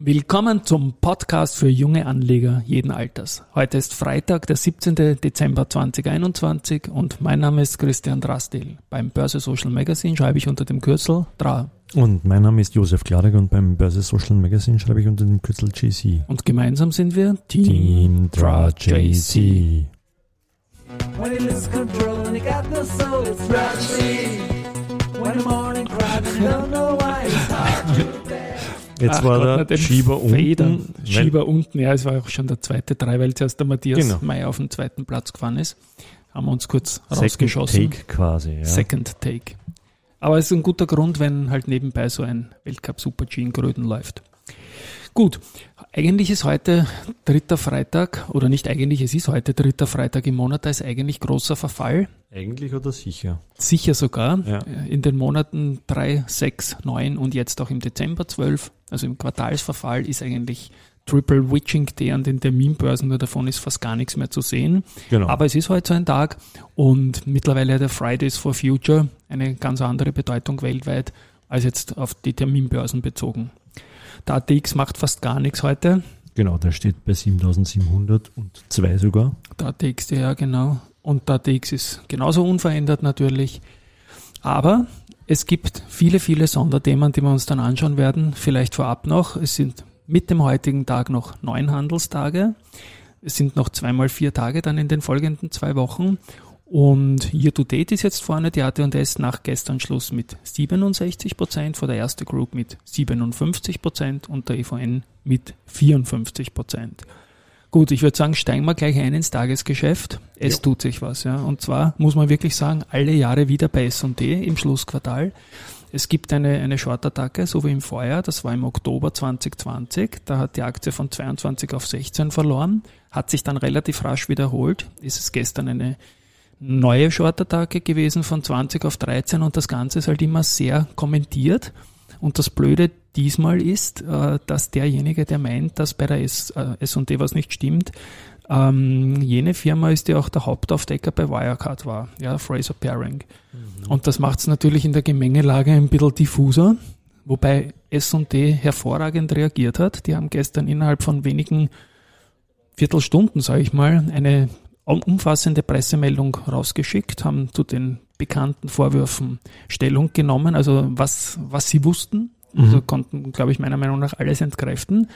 Willkommen zum Podcast für junge Anleger jeden Alters. Heute ist Freitag, der 17. Dezember 2021 und mein Name ist Christian Drastil. Beim Börse Social Magazine schreibe ich unter dem Kürzel DRA. Und mein Name ist Josef Klarek und beim Börse Social Magazine schreibe ich unter dem Kürzel JC. Und gemeinsam sind wir Team, Team DRA JC. When he loses control and he got no soul, it's Rusty. When the morning cries and don't know why it's. Jetzt Ach war Gott, der Schieber Federn. unten. Schieber unten, ja, es war auch schon der zweite Drei, weil zuerst der Matthias Genau. May auf den zweiten Platz gefahren ist. Haben wir uns kurz Second rausgeschossen. Take quasi. Ja. Second Take. Aber es ist ein guter Grund, wenn halt nebenbei so ein Weltcup Super G in Gröden läuft. Gut, eigentlich ist heute dritter Freitag, oder nicht eigentlich, es ist heute dritter Freitag im Monat, da ist eigentlich großer Verfall. Eigentlich oder sicher? Sicher sogar. Ja. In den Monaten 3, 6, 9 und jetzt auch im Dezember 12, also im Quartalsverfall, ist eigentlich Triple Witching Day an den Terminbörsen, nur davon ist fast gar nichts mehr zu sehen. Genau. Aber es ist heute so ein Tag und mittlerweile hat der Fridays for Future eine ganz andere Bedeutung weltweit als jetzt auf die Terminbörsen bezogen. Der ATX macht fast gar nichts heute. genau, der steht bei 7702 sogar. Der ATX, ja genau. Und der ATX ist genauso unverändert natürlich. Aber es gibt viele, viele Sonderthemen, die wir uns dann anschauen werden. Vielleicht vorab noch. Es sind mit dem heutigen Tag noch neun Handelstage. Es sind noch zweimal vier Tage dann in den folgenden zwei Wochen. Und Year to Date ist jetzt vorne die AT&S nach gestern Schluss mit 67 Prozent, vor der erste Group mit 57 Prozent und der EVN mit 54 Prozent. Gut, ich würde sagen, steigen wir gleich ein ins Tagesgeschäft. Es Ja. tut sich was, ja. Und zwar muss man wirklich sagen, alle Jahre wieder bei S&D im Schlussquartal. Es gibt eine, eine Short-Attacke, so wie im Vorjahr. Das war im Oktober 2020. Da hat die Aktie von 22 auf 16 verloren, hat sich dann relativ rasch wiederholt. Ist es gestern eine neue Short-Attacke gewesen von 20 auf 13 und das Ganze ist halt immer sehr kommentiert. Und das Blöde diesmal ist, äh, dass derjenige, der meint, dass bei der S- äh, S&D was nicht stimmt, ähm, jene Firma ist, die auch der Hauptaufdecker bei Wirecard war, ja, Fraser Paring. Und das macht es natürlich in der Gemengelage ein bisschen diffuser, wobei S&D hervorragend reagiert hat. Die haben gestern innerhalb von wenigen Viertelstunden, sage ich mal, eine um- umfassende Pressemeldung rausgeschickt, haben zu den bekannten Vorwürfen Stellung genommen, also was, was sie wussten. Also konnten, glaube ich, meiner Meinung nach alles entkräften.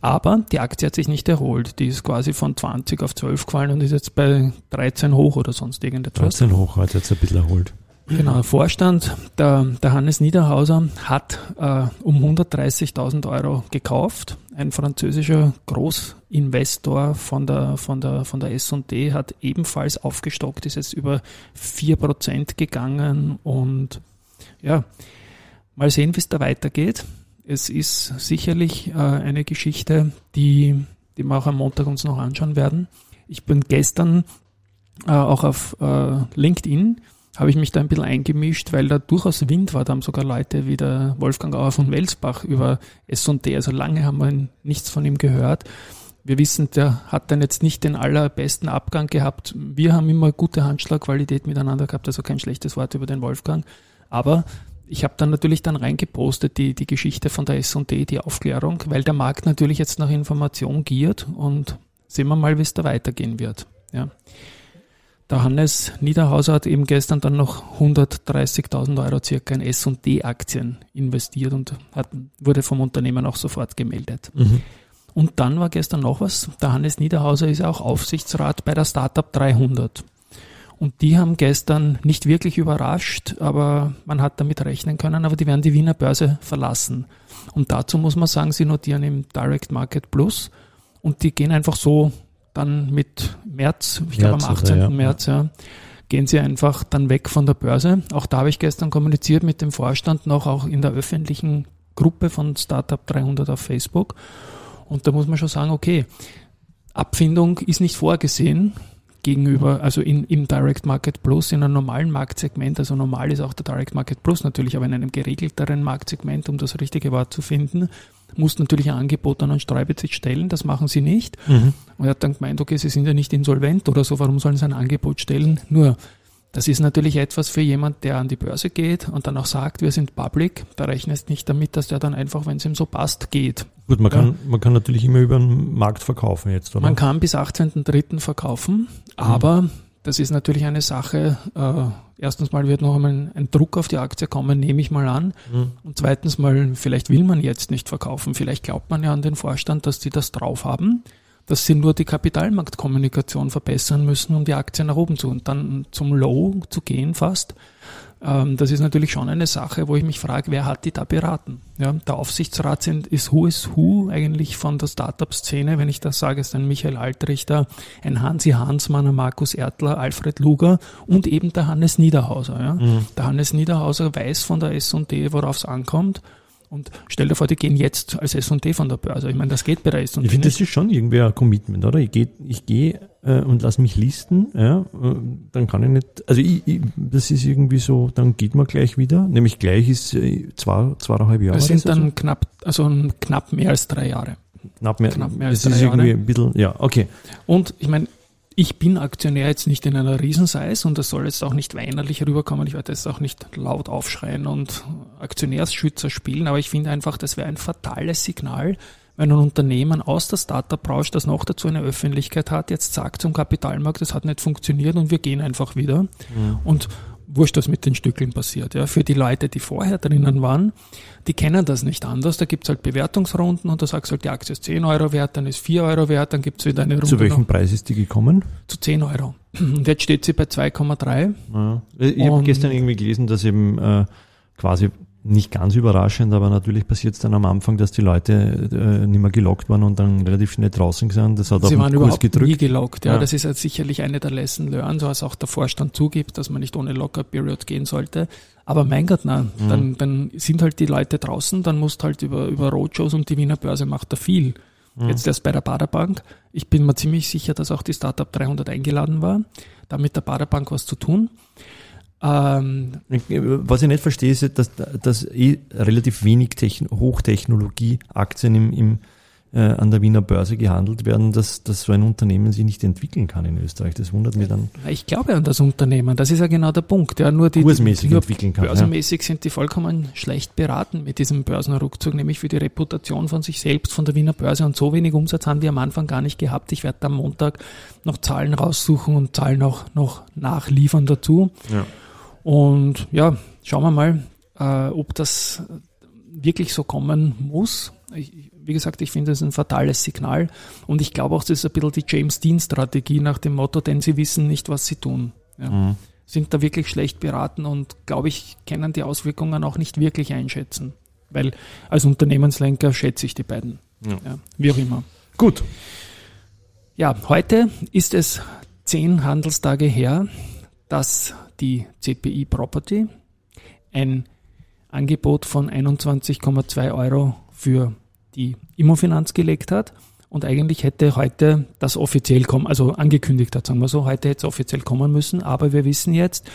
Aber die Aktie hat sich nicht erholt. Die ist quasi von 20 auf 12 gefallen und ist jetzt bei 13 hoch oder sonst irgendetwas. 13 hoch, hat jetzt ein bisschen erholt. Genau, Vorstand, der, der Hannes Niederhauser, hat äh, um 130.000 Euro gekauft. Ein französischer Großinvestor von der, von der, von der S&D hat ebenfalls aufgestockt, ist jetzt über 4% gegangen und ja, mal sehen, wie es da weitergeht. Es ist sicherlich äh, eine Geschichte, die, die wir auch am Montag uns noch anschauen werden. Ich bin gestern äh, auch auf äh, LinkedIn habe ich mich da ein bisschen eingemischt, weil da durchaus Wind war. Da haben sogar Leute wie der Wolfgang Auer von Welsbach über S&D, also lange haben wir nichts von ihm gehört. Wir wissen, der hat dann jetzt nicht den allerbesten Abgang gehabt. Wir haben immer gute Handschlagqualität miteinander gehabt, also kein schlechtes Wort über den Wolfgang. Aber ich habe dann natürlich dann reingepostet die, die Geschichte von der S&D, die Aufklärung, weil der Markt natürlich jetzt nach Information giert und sehen wir mal, wie es da weitergehen wird. Ja. Der Hannes Niederhauser hat eben gestern dann noch 130.000 Euro circa in S&D-Aktien investiert und hat, wurde vom Unternehmen auch sofort gemeldet. Und dann war gestern noch was. Der Hannes Niederhauser ist auch Aufsichtsrat bei der Startup 300. Und die haben gestern nicht wirklich überrascht, aber man hat damit rechnen können, aber die werden die Wiener Börse verlassen. Und dazu muss man sagen, sie notieren im Direct Market Plus und die gehen einfach so dann mit März, ich glaube am März oder 18. ja. März, ja, gehen sie einfach dann weg von der Börse. Auch da habe ich gestern kommuniziert mit dem Vorstand noch, auch in der öffentlichen Gruppe von Startup 300 auf Facebook. Und da muss man schon sagen, okay, Abfindung ist nicht vorgesehen gegenüber, also in, im Direct Market Plus, in einem normalen Marktsegment, also normal ist auch der Direct Market Plus natürlich, aber in einem geregelteren Marktsegment, um das richtige Wort zu finden, muss natürlich ein Angebot an einen Streubezit stellen, das machen sie nicht. Und er hat dann gemeint, okay, sie sind ja nicht insolvent oder so, warum sollen sie ein Angebot stellen? Nur, das ist natürlich etwas für jemand, der an die Börse geht und dann auch sagt, wir sind public, da rechnest nicht damit, dass der dann einfach, wenn es ihm so passt, geht. Gut, man Ja. kann, man kann natürlich immer über den Markt verkaufen jetzt, oder? Man kann bis 18.03. verkaufen, aber das ist natürlich eine Sache. Äh, erstens mal wird noch einmal ein, ein Druck auf die Aktie kommen, nehme ich mal an. Mhm. Und zweitens mal, vielleicht will man jetzt nicht verkaufen. Vielleicht glaubt man ja an den Vorstand, dass die das drauf haben, dass sie nur die Kapitalmarktkommunikation verbessern müssen, um die Aktie nach oben zu und dann zum Low zu gehen fast. Ähm, das ist natürlich schon eine Sache, wo ich mich frage, wer hat die da beraten? Ja, der Aufsichtsrat sind, ist Who is Who eigentlich von der Startup-Szene. Wenn ich das sage, ist ein Michael Altrichter, ein Hansi Hansmann, ein Markus Erdler, Alfred Luger und eben der Hannes Niederhauser. Ja. Mhm. Der Hannes Niederhauser weiß von der S&D, worauf es ankommt. Und stell dir vor, die gehen jetzt als S&D von der Börse. Ich meine, das geht S&D Ich finde, das ist schon irgendwie ein Commitment, oder? Ich gehe ich geh, äh, und lass mich listen, ja, äh, dann kann ich nicht, also ich, ich, das ist irgendwie so, dann geht man gleich wieder, nämlich gleich ist äh, zwei, zweieinhalb Jahre. Das sind dann knapp, also knapp mehr als drei Jahre. knapp mehr, knapp mehr als das ist drei irgendwie Jahre. ein bisschen, ja, okay. Und ich meine, ich bin Aktionär jetzt nicht in einer Riesensize und das soll jetzt auch nicht weinerlich rüberkommen. Ich werde jetzt auch nicht laut aufschreien und Aktionärsschützer spielen, aber ich finde einfach, das wäre ein fatales Signal, wenn ein Unternehmen aus der Startup-Branche, das noch dazu eine Öffentlichkeit hat, jetzt sagt zum Kapitalmarkt, das hat nicht funktioniert und wir gehen einfach wieder. Und wurscht, was mit den Stückeln passiert. Ja. Für die Leute, die vorher drinnen waren, die kennen das nicht anders. Da gibt's halt Bewertungsrunden und da sagst du halt, die Aktie ist 10 Euro wert, dann ist 4 Euro wert, dann gibt's wieder eine Runde Zu welchem noch Preis ist die gekommen? zu 10 Euro. Und jetzt steht sie bei 2,3. Ja. Ich habe gestern irgendwie gelesen, dass eben äh, quasi nicht ganz überraschend, aber natürlich passiert es dann am Anfang, dass die Leute äh, nicht mehr gelockt waren und dann relativ schnell draußen sind. Das hat Sie auf waren überhaupt nie gedrückt. gelockt. Ja, Ja. das ist halt sicherlich eine der Lesson learned, so was auch der Vorstand zugibt, dass man nicht ohne Locker Period gehen sollte. Aber mein Gott, nein, Mhm. dann, dann sind halt die Leute draußen, dann musst halt über, über Roadshows und die Wiener Börse macht er viel. Mhm. Jetzt erst bei der Baderbank. Ich bin mir ziemlich sicher, dass auch die Startup 300 eingeladen war, da mit der Baderbank was zu tun. Ähm, Ich- Was ich nicht verstehe, ist, dass, dass eh relativ wenig Techn Hochtechnologie-Aktien im, im, äh, an der Wiener Börse gehandelt werden, dass, dass so ein Unternehmen sich nicht entwickeln kann in Österreich. Das wundert mich dann. ich glaube an das Unternehmen, das ist ja genau der Punkt. Ja, nur die, Kursmäßig nur entwickeln kann, ja. Börsenmäßig sind die vollkommen schlecht beraten mit diesem Börsenrückzug, nämlich für die Reputation von sich selbst, von der Wiener Börse. Und so wenig Umsatz haben die am Anfang gar nicht gehabt. Ich werde am Montag noch Zahlen raussuchen und Zahlen auch noch nachliefern dazu. Ja. Und ja, schauen wir mal, äh, ob das wirklich so kommen muss. Ich, wie gesagt, ich finde das ein fatales Signal. Und ich glaube auch, das ist ein bisschen die James Dean-Strategie nach dem Motto, denn sie wissen nicht, was sie tun. Ja. Mhm. Sind da wirklich schlecht beraten und, glaube ich, können die Auswirkungen auch nicht wirklich einschätzen. Weil als Unternehmenslenker schätze ich die beiden. Ja. Ja, wie auch immer. Gut. Ja, heute ist es zehn Handelstage her, dass die CPI Property ein Angebot von 21,2 Euro für die Immofinanz gelegt hat. Und eigentlich hätte heute das offiziell kommen, also angekündigt hat, sagen wir so, heute hätte es offiziell kommen müssen. Aber wir wissen jetzt,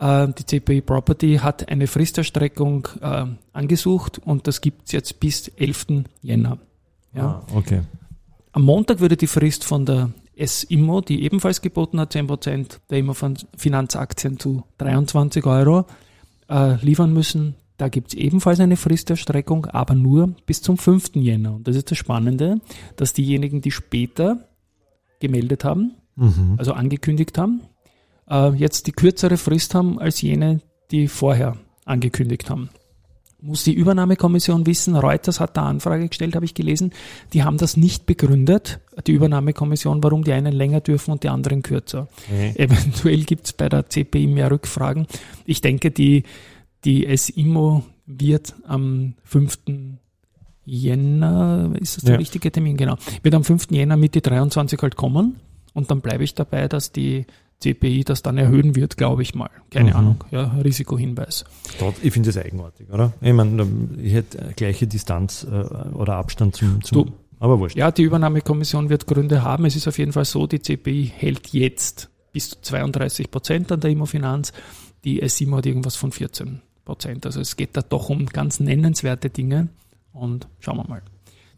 äh, die CPI Property hat eine Fristerstreckung äh, angesucht und das gibt es jetzt bis 11. Jänner. Ja. Ah, okay. Am Montag würde die Frist von der S-Immo, die ebenfalls geboten hat, 10% der Immo-Finanzaktien zu 23 Euro, äh, liefern müssen. Da gibt es ebenfalls eine Fristerstreckung, aber nur bis zum 5. Jänner. Und das ist das Spannende, dass diejenigen, die später gemeldet haben, Mhm. also angekündigt haben, äh, jetzt die kürzere Frist haben als jene, die vorher angekündigt haben. Muss die Übernahmekommission wissen, Reuters hat da Anfrage gestellt, habe ich gelesen, die haben das nicht begründet, die Übernahmekommission, warum die einen länger dürfen und die anderen kürzer. Okay. Eventuell gibt es bei der CPI mehr Rückfragen. Ich denke, die, die SIMO wird am 5. Jänner, ist das der Ja. richtige Termin? Genau. Wird am 5. Jänner Mitte 23 halt kommen und dann bleibe ich dabei, dass die CPI das dann erhöhen wird, glaube ich mal. Keine Mhm. Ahnung. Ja, Risikohinweis. Ich finde das eigenartig, oder? Ich meine, ich hätte äh, gleiche Distanz äh, oder Abstand zum, zum Du- aber wurscht. Ja, die Übernahmekommission wird Gründe haben. Es ist auf jeden Fall so, die CPI hält jetzt bis zu 32 Prozent an der Immofinanz. Die SIMO hat irgendwas von 14 Prozent. Also es geht da doch um ganz nennenswerte Dinge. Und schauen wir mal.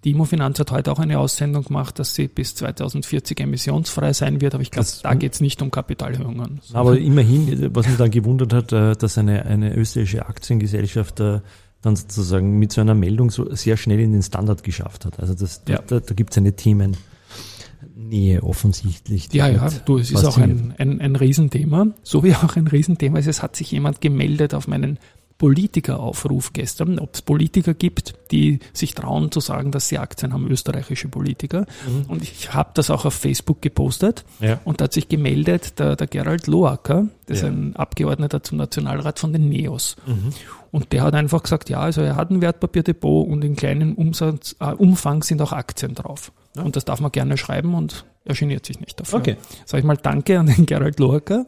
Die Immofinanz hat heute auch eine Aussendung gemacht, dass sie bis 2040 emissionsfrei sein wird. Aber ich glaube, da geht es nicht um Kapitalerhöhungen. Aber immerhin, was mich dann gewundert hat, äh, dass eine, eine österreichische Aktiengesellschaft äh, dann sozusagen mit so einer Meldung so sehr schnell in den Standard geschafft hat. Also das, Ja. da, da gibt es eine Themennähe offensichtlich. Ja, ja, du, es ist auch ein, ein, ein Riesenthema. So wie auch ein Riesenthema ist, es hat sich jemand gemeldet auf meinen Politikeraufruf gestern, ob es Politiker gibt, die sich trauen zu sagen, dass sie Aktien haben, österreichische Politiker. Und ich habe das auch auf Facebook gepostet. Ja. Und da hat sich gemeldet der, der Gerald Loacker, das ist Ja. ein Abgeordneter zum Nationalrat von den NEOS. Und der hat einfach gesagt, ja, also er hat ein Wertpapierdepot und in kleinem Umsatz, äh, Umfang sind auch Aktien drauf. Und das darf man gerne schreiben und er geniert sich nicht dafür. Okay. Sag ich mal Danke an den Gerald Loacker.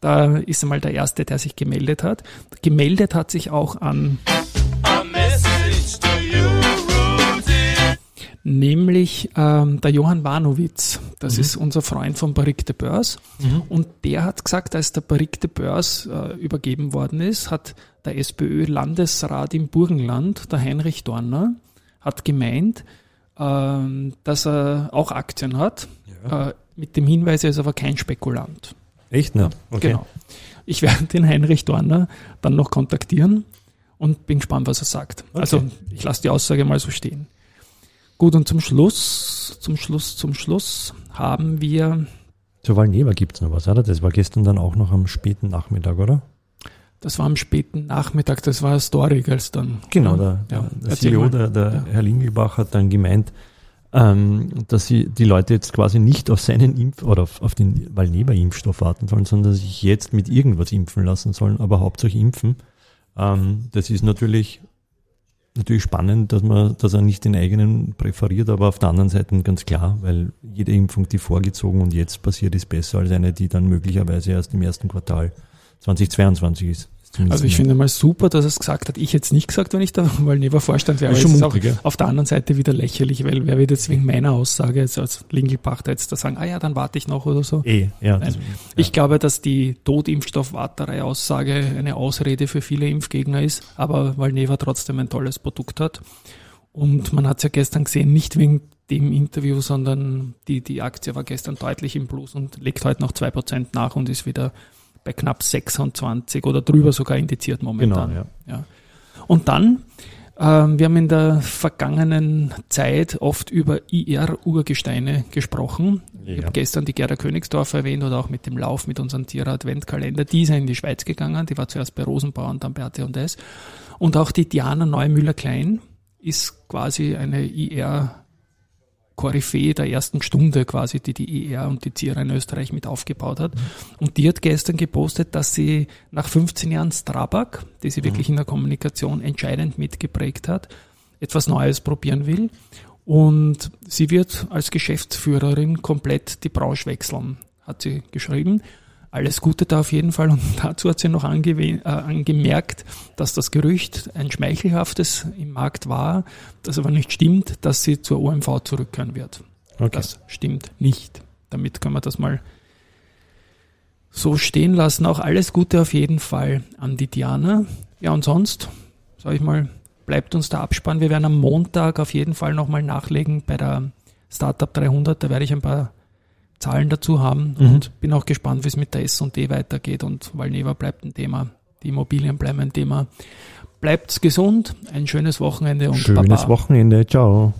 Da ist einmal der Erste, der sich gemeldet hat. Gemeldet hat sich auch an A message to you, Rosie. nämlich ähm, der Johann Warnowitz. Das ist unser Freund von Barrique de Beurs. Und der hat gesagt, als der Barrique de Beurs äh, übergeben worden ist, hat der SPÖ-Landesrat im Burgenland, der Heinrich Dorner, hat gemeint, ähm, dass er auch Aktien hat. Äh, mit dem Hinweis, er ist aber kein Spekulant. Echt, ne? Okay. Genau. Ich werde den Heinrich Dorner dann noch kontaktieren und bin gespannt, was er sagt. Also ich lasse die Aussage mal so stehen. Gut, und zum Schluss, zum Schluss, zum Schluss haben wir, Zur Valneva gibt es noch was, oder? Das war gestern dann auch noch am späten Nachmittag, oder? das war am späten Nachmittag, das war Story, als dann. Genau, Ja, der, ja. der, CEO, der, der Ja. Herr Lingelbach, hat dann gemeint, ähm, dass sie die Leute jetzt quasi nicht auf seinen Impf- oder auf, auf den Valneva-Impfstoff warten sollen, sondern sich jetzt mit irgendwas impfen lassen sollen, aber hauptsächlich impfen. Ähm, das ist natürlich, natürlich spannend, dass man, dass er nicht den eigenen präferiert, aber auf der anderen Seite ganz klar, weil jede Impfung, die vorgezogen und jetzt passiert, ist besser als eine, die dann möglicherweise erst im ersten Quartal 2022 ist. Zumindest Also ich meine- finde mal super, dass er es gesagt hat. Ich hätte es nicht gesagt, wenn ich da Valneva Vorstand wäre. Ist schon mutig, ja. auf der anderen Seite wieder lächerlich, weil wer wird jetzt wegen meiner Aussage jetzt als Lingelpachter jetzt da sagen, ah ja, dann warte ich noch oder so. Eh, ja. Nein. Das, Ich glaube, dass die Totimpfstoffwarterei-Aussage eine Ausrede für viele Impfgegner ist, aber Valneva trotzdem ein tolles Produkt hat. Und man hat es ja gestern gesehen, nicht wegen dem Interview, sondern die, die Aktie war gestern deutlich im Plus und legt heute noch 2% nach und ist wieder bei knapp 26 oder drüber sogar indiziert momentan. Genau, ja. Ja. Und dann, ähm, wir haben in der vergangenen Zeit oft über IR-Urgesteine gesprochen. Ich Ja. habe gestern die Gerda Königsdorfer erwähnt oder auch mit dem Lauf mit unserem Tierer Adventkalender. Die ist ja in die Schweiz gegangen, die war zuerst bei Rosenbauer und dann bei AT&S. Und auch die Diana Neumüller-Klein ist quasi eine IR Koryphäe der ersten Stunde quasi, die die IR und die Zierer in Österreich mit aufgebaut hat. Und die hat gestern gepostet, dass sie nach 15 Jahren Strabag, die sie wirklich in der Kommunikation entscheidend mitgeprägt hat, etwas Neues probieren will. Und sie wird als Geschäftsführerin komplett die Branche wechseln, hat sie geschrieben. Alles Gute da auf jeden Fall. Und dazu hat sie noch äh, angemerkt, dass das Gerücht ein schmeichelhaftes im Markt war, das aber nicht stimmt, dass sie zur OMV zurückkehren wird. Okay. Das stimmt nicht. Damit können wir das mal so stehen lassen. Auch alles Gute auf jeden Fall an die Diana. Ja, und sonst, sag ich mal, bleibt uns der Abspann. Wir werden am Montag auf jeden Fall nochmal nachlegen bei der Startup 300. Da werde ich ein paar Zahlen dazu haben Mhm. und bin auch gespannt, wie es mit der S&D weitergeht und Valneva bleibt ein Thema. Die Immobilien bleiben ein Thema. Bleibt gesund, ein schönes Wochenende und Schönes Baba. Wochenende. Ciao.